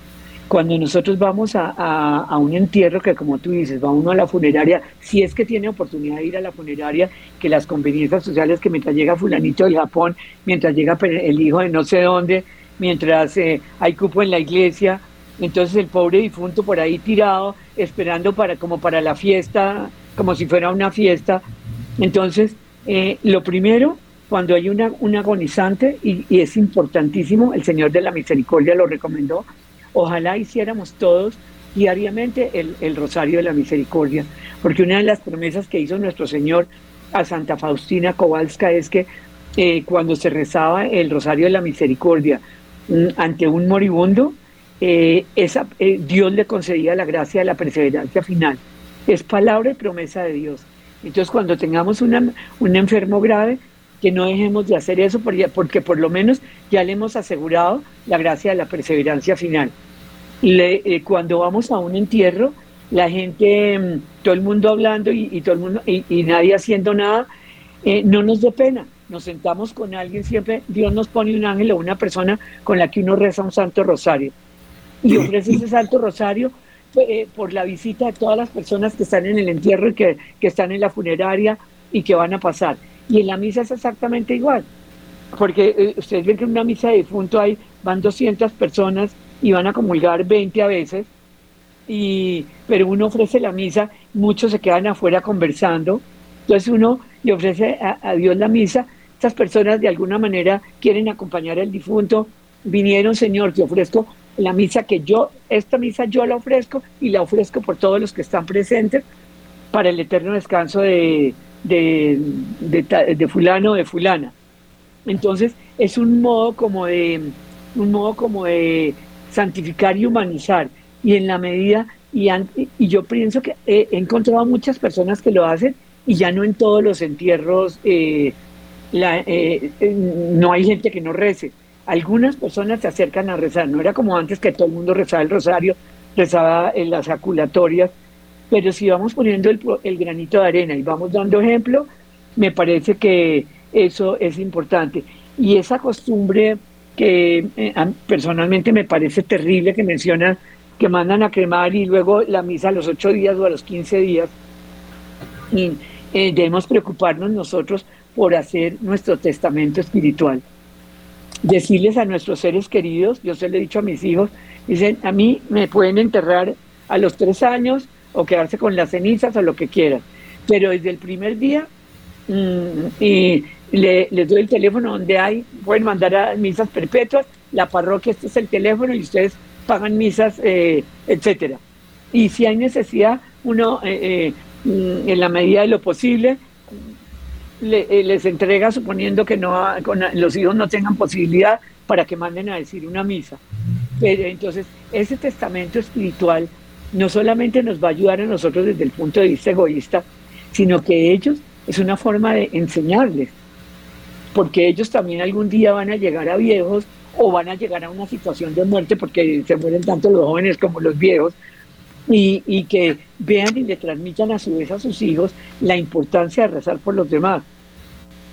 [SPEAKER 3] Cuando nosotros vamos a, un entierro, que como tú dices, va uno a la funeraria, si es que tiene oportunidad de ir a la funeraria, que las conveniencias sociales, que mientras llega fulanito del Japón, mientras llega el hijo de no sé dónde, mientras eh, hay cupo en la iglesia, entonces el pobre difunto por ahí tirado, esperando para como para la fiesta como si fuera una fiesta. Entonces, eh, lo primero, cuando hay una, un agonizante, y, es importantísimo, el Señor de la Misericordia lo recomendó, ojalá hiciéramos todos diariamente el, Rosario de la Misericordia, porque una de las promesas que hizo nuestro Señor a Santa Faustina Kowalska es que eh, cuando se rezaba el Rosario de la Misericordia mm, ante un moribundo, eh, esa, Dios le concedía la gracia de la perseverancia final. Es palabra y promesa de Dios. Entonces, cuando tengamos una, un enfermo grave, que no dejemos de hacer eso, porque, porque por lo menos ya le hemos asegurado la gracia de la perseverancia final. Eh, cuando vamos a un entierro, la gente, mm, todo el mundo hablando y, todo el mundo y, nadie haciendo nada, eh, no nos dé pena. Nos sentamos con alguien, siempre Dios nos pone un ángel o una persona con la que uno reza un santo rosario. Y ofrece ese santo rosario eh, por la visita de todas las personas que están en el entierro y que, están en la funeraria y que van a pasar. Y en la misa es exactamente igual, porque eh, ustedes ven que en una misa de difunto hay, van 200 personas y van a comulgar 20 a veces, y, pero uno ofrece la misa, muchos se quedan afuera conversando, entonces uno le ofrece a, Dios la misa, estas personas de alguna manera quieren acompañar al difunto, vinieron, Señor, te ofrezco la misa que yo, esta misa yo la ofrezco y la ofrezco por todos los que están presentes para el eterno descanso de, de, de, fulano o de fulana. Entonces es un modo como de un modo como de santificar y humanizar. Y en la medida, y, y yo pienso que he, encontrado muchas personas que lo hacen y ya no en todos los entierros eh, la, eh, no hay gente que no rece algunas personas se acercan a rezar, no era como antes que todo el mundo rezaba el rosario, rezaba en las aculatorias, pero si vamos poniendo el, granito de arena y vamos dando ejemplo, me parece que eso es importante. Y esa costumbre que eh, personalmente me parece terrible que mencionan que mandan a cremar y luego la misa a los ocho días o a los quince días, y, eh, debemos preocuparnos nosotros por hacer nuestro testamento espiritual. Decirles a nuestros seres queridos, yo se lo he dicho a mis hijos, dicen, a mí me pueden enterrar a los tres años o quedarse con las cenizas o lo que quieran, pero desde el primer día mm, y les doy el teléfono donde hay, pueden mandar a misas perpetuas, la parroquia, este es el teléfono y ustedes pagan misas, eh, etcétera. Y si hay necesidad, uno, eh, eh, mm, en la medida de lo posible, eh, les entrega suponiendo que no los hijos no tengan posibilidad para que manden a decir una misa. Pero, entonces, ese testamento espiritual no solamente nos va a ayudar a nosotros desde el punto de vista egoísta, sino que ellos es una forma de enseñarles, porque ellos también algún día van a llegar a viejos o van a llegar a una situación de muerte, porque se mueren tanto los jóvenes como los viejos, y, que vean y le transmitan a su vez a sus hijos la importancia de rezar por los demás.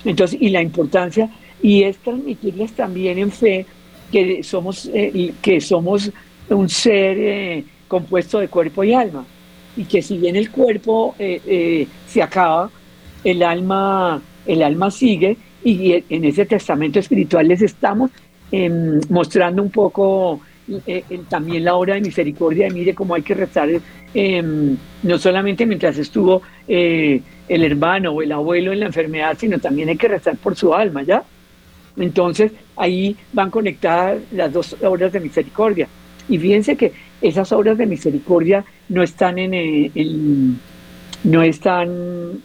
[SPEAKER 3] Entonces, y la importancia, y es transmitirles también en fe que somos, eh, que somos un ser eh, compuesto de cuerpo y alma, y que si bien el cuerpo eh, se acaba, el alma, el alma sigue, y en ese testamento espiritual les estamos em, mostrando un poco eh, también la obra de misericordia, mire cómo hay que rezar, em, no solamente mientras estuvo eh, el hermano o el abuelo en la enfermedad, sino también hay que rezar por su alma, ¿ya? Entonces ahí van conectadas las dos obras de misericordia. Y fíjense que esas obras de misericordia no están en, eh, no están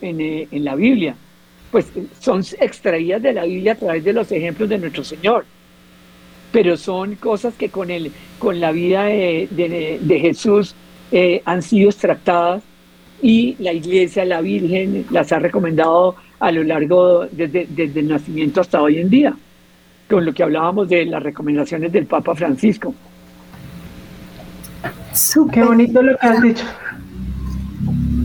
[SPEAKER 3] en la Biblia, pues son extraídas de la Biblia a través de los ejemplos de nuestro Señor pero son cosas que con, el, con la vida de, Jesús eh, han sido extractadas y la iglesia, la Virgen, las ha recomendado a lo largo, desde, desde el nacimiento hasta hoy en día, con lo que hablábamos de las recomendaciones del Papa Francisco.
[SPEAKER 2] Qué bonito lo que has dicho.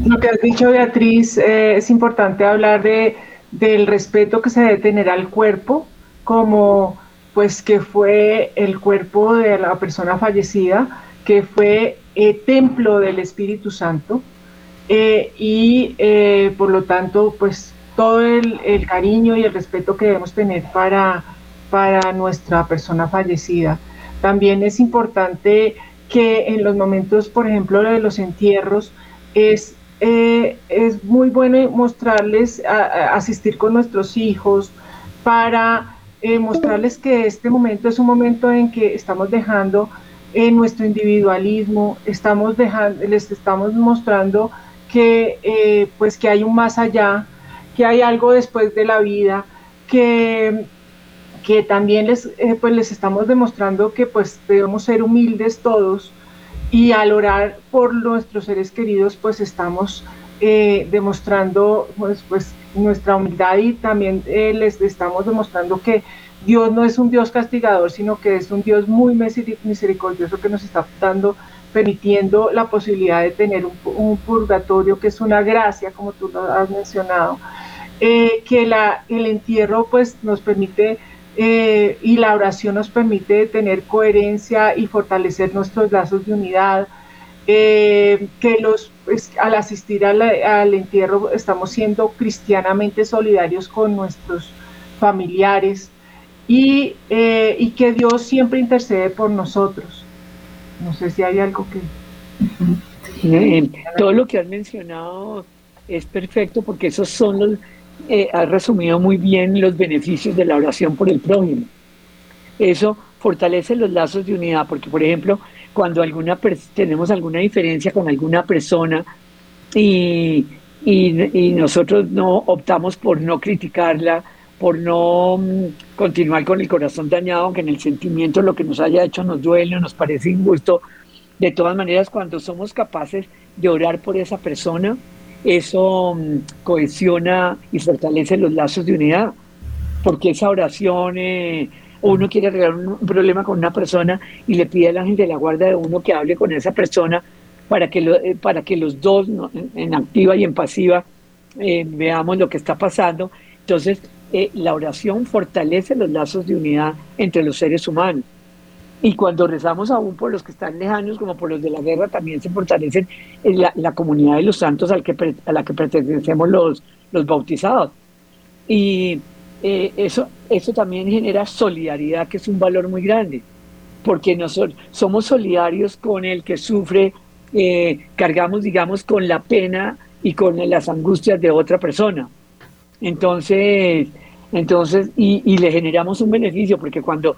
[SPEAKER 2] Lo que has dicho, Beatriz, eh, es importante hablar de, del respeto que se debe tener al cuerpo como pues que fue el cuerpo de la persona fallecida, que fue eh, templo del Espíritu Santo eh, y eh, por lo tanto pues todo el, cariño y el respeto que debemos tener para, para nuestra persona fallecida. También es importante que en los momentos, por ejemplo, de los entierros, es eh, es muy bueno mostrarles, asistir con nuestros hijos para eh, mostrarles que este momento es un momento en que estamos dejando en nuestro individualismo, estamos dejando, les estamos mostrando que, eh, pues que hay un más allá, que hay algo después de la vida, que, que también les, eh, pues les estamos demostrando que pues debemos ser humildes todos y al orar por nuestros seres queridos pues estamos eh, demostrando pues, pues nuestra humildad y también les estamos demostrando que Dios no es un Dios castigador, sino que es un Dios muy misericordioso que nos está dando, permitiendo la posibilidad de tener un, purgatorio que es una gracia, como tú lo has mencionado, eh, que la, el entierro pues nos permite eh, y la oración nos permite tener coherencia y fortalecer nuestros lazos de unidad, eh, que los al asistir al entierro estamos siendo cristianamente solidarios con nuestros familiares, y, eh, y que Dios siempre intercede por nosotros. No sé si hay algo que...
[SPEAKER 3] Todo lo que has mencionado es perfecto porque esos son los, eh, has resumido muy bien los beneficios de la oración por el prójimo. Eso fortalece los lazos de unidad, porque por ejemplo, cuando alguna tenemos alguna diferencia con alguna persona y, y, y nosotros no optamos por no criticarla, por no mm, continuar con el corazón dañado, aunque en el sentimiento lo que nos haya hecho nos duele, nos parece injusto. De todas maneras, cuando somos capaces de orar por esa persona, eso mm, cohesiona y fortalece los lazos de unidad, porque esa oración, eh, uno quiere arreglar un problema con una persona y le pide al ángel de la guarda de uno que hable con esa persona para que, eh, para que los dos, en, activa y en pasiva, eh, veamos lo que está pasando. Entonces, eh, la oración fortalece los lazos de unidad entre los seres humanos. Y cuando rezamos aún por los que están lejanos, como por los de la guerra, también se fortalecen la, la comunidad de los santos al que, a la que pertenecemos los, los bautizados. Y eh, eso, eso también genera solidaridad, que es un valor muy grande, porque nosotros somos solidarios con el que sufre, eh, cargamos, digamos, con la pena y con las angustias de otra persona. Entonces, entonces, y, le generamos un beneficio, porque cuando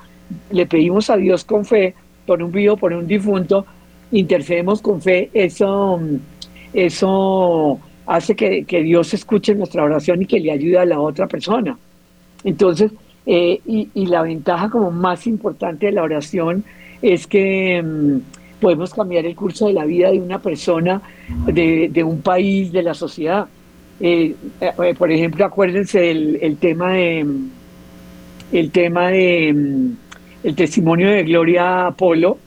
[SPEAKER 3] le pedimos a Dios con fe, por un vivo, por un difunto, intercedemos con fe, eso, eso hace que, Dios escuche nuestra oración y que le ayude a la otra persona. Entonces, eh, y, la ventaja como más importante de la oración es que mm, podemos cambiar el curso de la vida de una persona, de, de un país, de la sociedad. Eh, eh, por ejemplo, acuérdense el, tema de el tema de mm, el testimonio de Gloria Polo.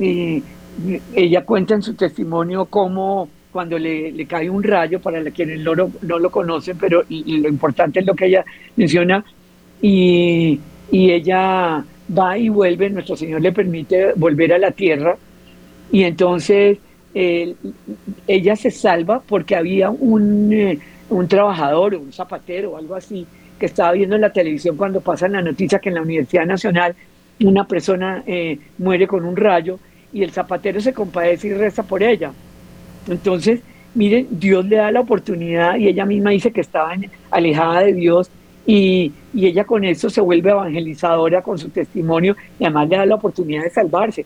[SPEAKER 3] ella cuenta en su testimonio cómo cuando le, cae un rayo, para quienes no lo, no lo conocen, pero lo importante es lo que ella menciona, y, y ella va y vuelve, nuestro Señor le permite volver a la tierra, y entonces ella se salva porque había un, eh, un trabajador un zapatero algo así que estaba viendo en la televisión cuando pasan la noticia que en la Universidad Nacional una persona eh, muere con un rayo y el zapatero se compadece y reza por ella. Entonces, miren, Dios le da la oportunidad y ella misma dice que estaba alejada de Dios y, y, ella con eso se vuelve evangelizadora con su testimonio y además le da la oportunidad de salvarse.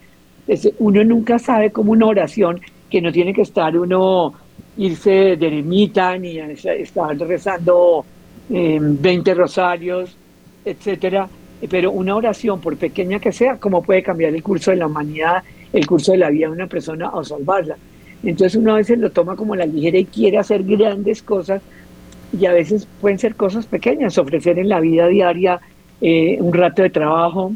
[SPEAKER 3] Uno nunca sabe cómo una oración que no tiene que estar uno irse de eremita ni estar rezando 20 rosarios, etcétera, pero una oración, por pequeña que sea, cómo puede cambiar el curso de la humanidad, el curso de la vida de una persona o salvarla. Entonces uno a veces lo toma como la ligera y quiere hacer grandes cosas y a veces pueden ser cosas pequeñas, ofrecer en la vida diaria eh, un rato de trabajo.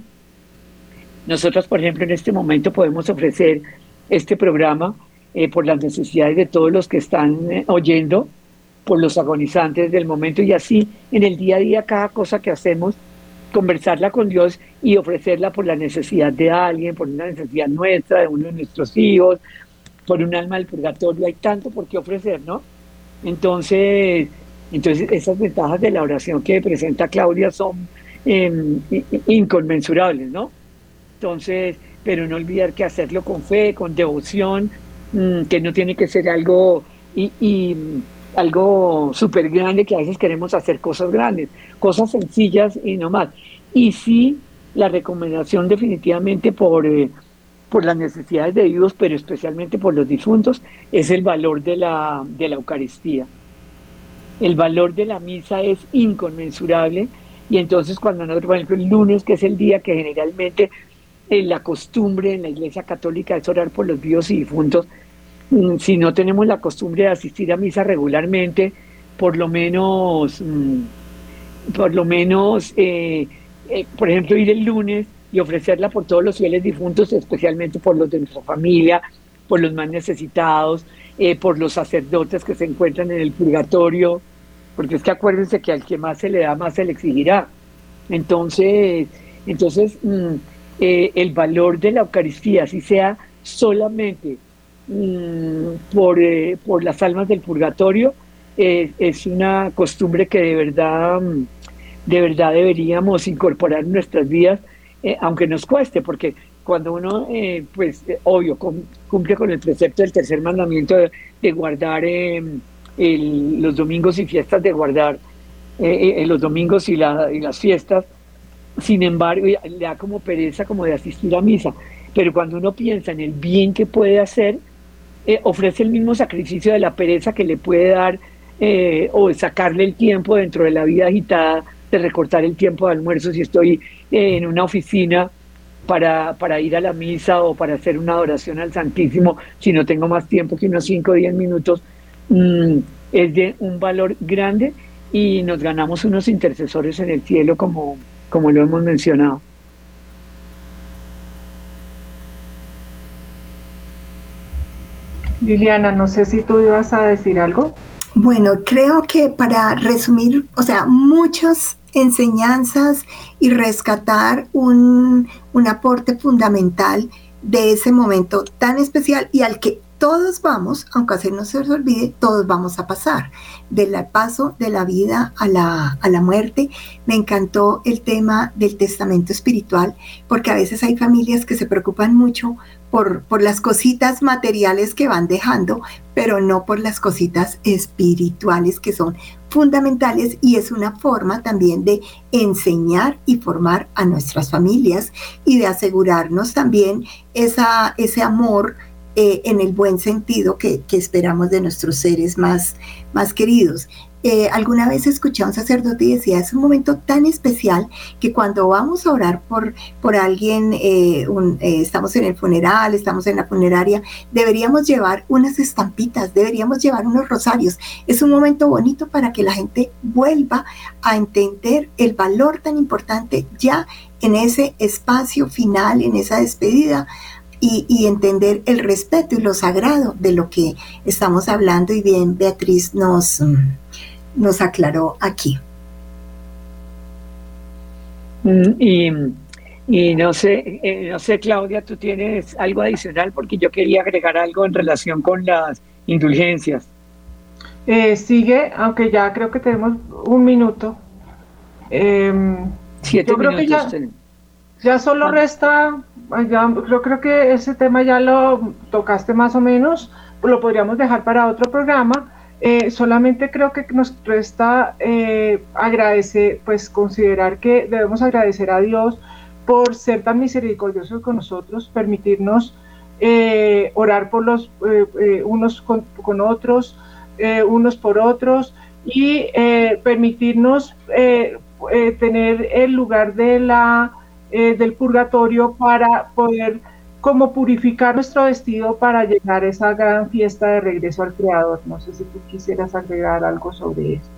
[SPEAKER 3] Nosotros, por ejemplo, en este momento podemos ofrecer este programa eh, por las necesidades de todos los que están eh, oyendo, por los agonizantes del momento y así en el día a día cada cosa que hacemos, conversarla con Dios y ofrecerla por la necesidad de alguien, por una necesidad nuestra, de uno de nuestros hijos, por un alma del purgatorio, hay tanto por qué ofrecer, ¿no? Entonces, entonces esas ventajas de la oración que presenta Claudia son em, inconmensurables, ¿no? Entonces, pero no olvidar que hacerlo con fe, con devoción, Mm, que no tiene que ser algo algo súper grande que a veces queremos hacer cosas grandes, cosas sencillas y no más. Y sí, la recomendación definitivamente por, eh, por las necesidades de Dios, pero especialmente por los difuntos, es el valor de la, de la Eucaristía. El valor de la misa es inconmensurable y entonces cuando nosotros, por ejemplo, el lunes, que es el día que generalmente en la costumbre en la Iglesia Católica es orar por los vivos y difuntos, si no tenemos la costumbre de asistir a misa regularmente, por lo menos, mm, por lo menos, eh, eh, por ejemplo, ir el lunes y ofrecerla por todos los fieles difuntos, especialmente por los de nuestra familia, por los más necesitados, eh, por los sacerdotes que se encuentran en el purgatorio, porque es que acuérdense que al que más se le da, más se le exigirá. Entonces, entonces mm, el valor de la Eucaristía, si sea solamente mm, por, eh, por, las almas del purgatorio, es una costumbre que de verdad, mm, de verdad deberíamos incorporar en nuestras vidas, aunque nos cueste, porque cuando uno, pues, obvio, cumple con el precepto del tercer mandamiento de, guardar los domingos y fiestas, de guardar los domingos y, y las fiestas, sin embargo, le da como pereza como de asistir a misa. Pero cuando uno piensa en el bien que puede hacer, eh, ofrece el mismo sacrificio de la pereza que le puede dar eh, o sacarle el tiempo dentro de la vida agitada, de recortar el tiempo de almuerzo si estoy eh, en una oficina para, para ir a la misa o para hacer una adoración al Santísimo, si no tengo más tiempo que unos 5 o 10 minutos, mm, es de un valor grande y nos ganamos unos intercesores en el cielo como como lo hemos mencionado.
[SPEAKER 2] Liliana, no sé si tú ibas a decir algo.
[SPEAKER 4] Bueno, creo que para resumir, o sea, muchas enseñanzas y rescatar un, un aporte fundamental de ese momento tan especial y al que todos vamos, aunque se nos olvide, todos vamos a pasar del paso de la vida a la, a la muerte. Me encantó el tema del testamento espiritual, porque a veces hay familias que se preocupan mucho por, por las cositas materiales que van dejando, pero no por las cositas espirituales que son fundamentales y es una forma también de enseñar y formar a nuestras familias y de asegurarnos también esa, ese amor eh, en el buen sentido que, esperamos de nuestros seres más, más queridos. Eh, alguna vez escuché a un sacerdote y decía, es un momento tan especial que cuando vamos a orar por, por alguien, eh, estamos en el funeral, estamos en la funeraria, deberíamos llevar unas estampitas, deberíamos llevar unos rosarios. Es un momento bonito para que la gente vuelva a entender el valor tan importante ya en ese espacio final, en esa despedida, y, entender el respeto y lo sagrado de lo que estamos hablando y bien Beatriz nos, nos aclaró aquí.
[SPEAKER 3] Mm, y, no sé, eh, no sé, Claudia, tú tienes algo adicional porque yo quería agregar algo en relación con las indulgencias.
[SPEAKER 2] Eh, sigue, aunque ya creo que tenemos un minuto.
[SPEAKER 3] Em, Siete minutos.
[SPEAKER 2] Ya solo resta, yo creo que ese tema ya lo tocaste más o menos, lo podríamos dejar para otro programa. Eh, solamente creo que nos resta eh, agradecer, pues considerar que debemos agradecer a Dios por ser tan misericordioso con nosotros, permitirnos eh, orar por los unos con, con otros, unos por otros y permitirnos tener el lugar de la eh, del purgatorio para poder como purificar nuestro vestido para llegar a esa gran fiesta de regreso al Creador. No sé si tú quisieras agregar algo sobre eso.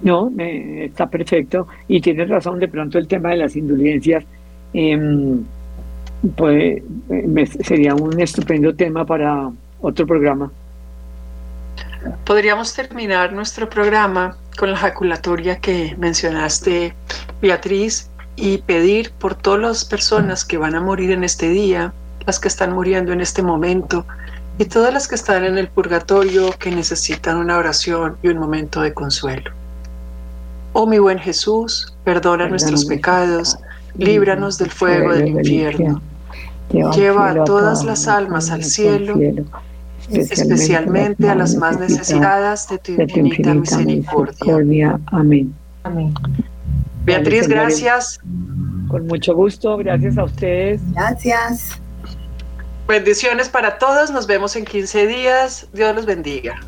[SPEAKER 3] No, está perfecto y tienes razón, de pronto el tema de las indulgencias em, pues, sería un estupendo tema para otro programa.
[SPEAKER 1] Podríamos terminar nuestro programa con la jaculatoria que mencionaste, Beatriz, y pedir por todas las personas que van a morir en este día, las que están muriendo en este momento, y todas las que están en el purgatorio que necesitan una oración y un momento de consuelo. Oh mi buen Jesús, perdona nuestros pecados, líbranos del fuego del infierno. Lleva a todas las almas al cielo especialmente a las más necesitadas de tu infinita misericordia.
[SPEAKER 3] Amén.
[SPEAKER 2] Amén.
[SPEAKER 1] Beatriz, gracias.
[SPEAKER 3] Con mucho gusto, gracias a ustedes.
[SPEAKER 4] Gracias.
[SPEAKER 1] Bendiciones para todos, nos vemos en 15 días. Dios los bendiga.